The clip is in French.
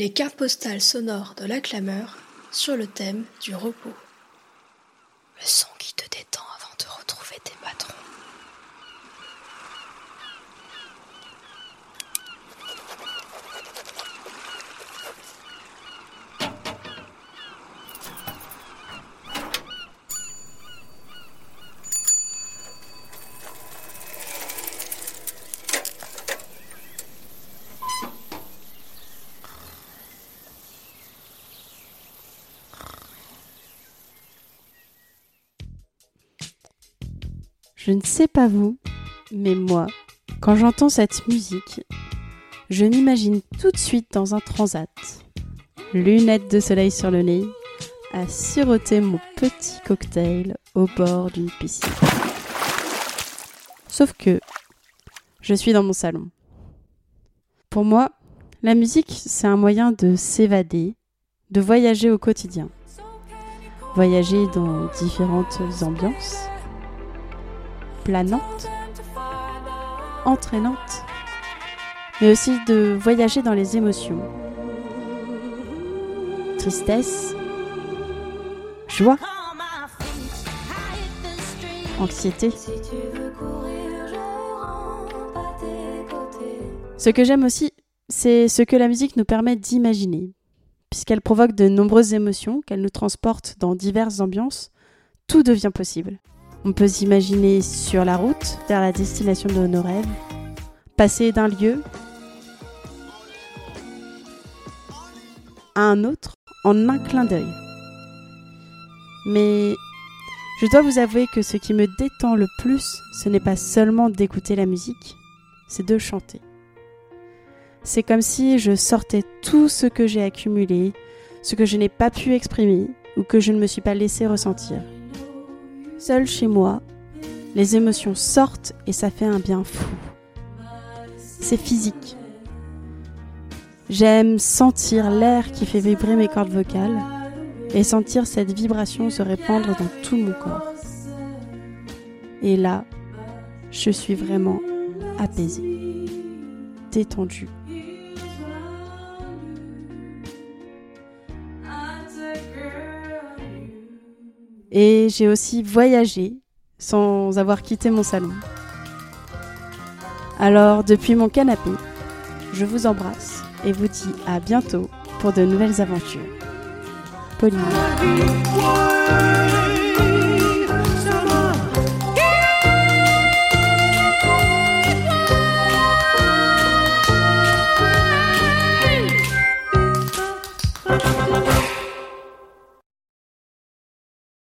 Les cartes postales sonores de la clameur sur le thème du repos. Je ne sais pas vous, mais moi, quand j'entends cette musique, je m'imagine tout de suite dans un transat, lunettes de soleil sur le nez, à siroter mon petit cocktail au bord d'une piscine. Sauf que je suis dans mon salon. Pour moi, la musique, c'est un moyen de s'évader, de voyager au quotidien. Voyager dans différentes ambiances, planante, entraînante, mais aussi de voyager dans les émotions. Tristesse, joie, anxiété. Ce que j'aime aussi, c'est ce que la musique nous permet d'imaginer, puisqu'elle provoque de nombreuses émotions, qu'elle nous transporte dans diverses ambiances, tout devient possible. On peut s'imaginer sur la route vers la destination de nos rêves, passer d'un lieu à un autre en un clin d'œil. Mais je dois vous avouer que ce qui me détend le plus, ce n'est pas seulement d'écouter la musique, c'est de chanter. C'est comme si je sortais tout ce que j'ai accumulé, ce que je n'ai pas pu exprimer ou que je ne me suis pas laissé ressentir. Seul chez moi, les émotions sortent et ça fait un bien fou. C'est physique. J'aime sentir l'air qui fait vibrer mes cordes vocales et sentir cette vibration se répandre dans tout mon corps. Et là, je suis vraiment apaisée, détendue. Et j'ai aussi voyagé sans avoir quitté mon salon. Alors, depuis mon canapé, je vous embrasse et vous dis à bientôt pour de nouvelles aventures. Pauline.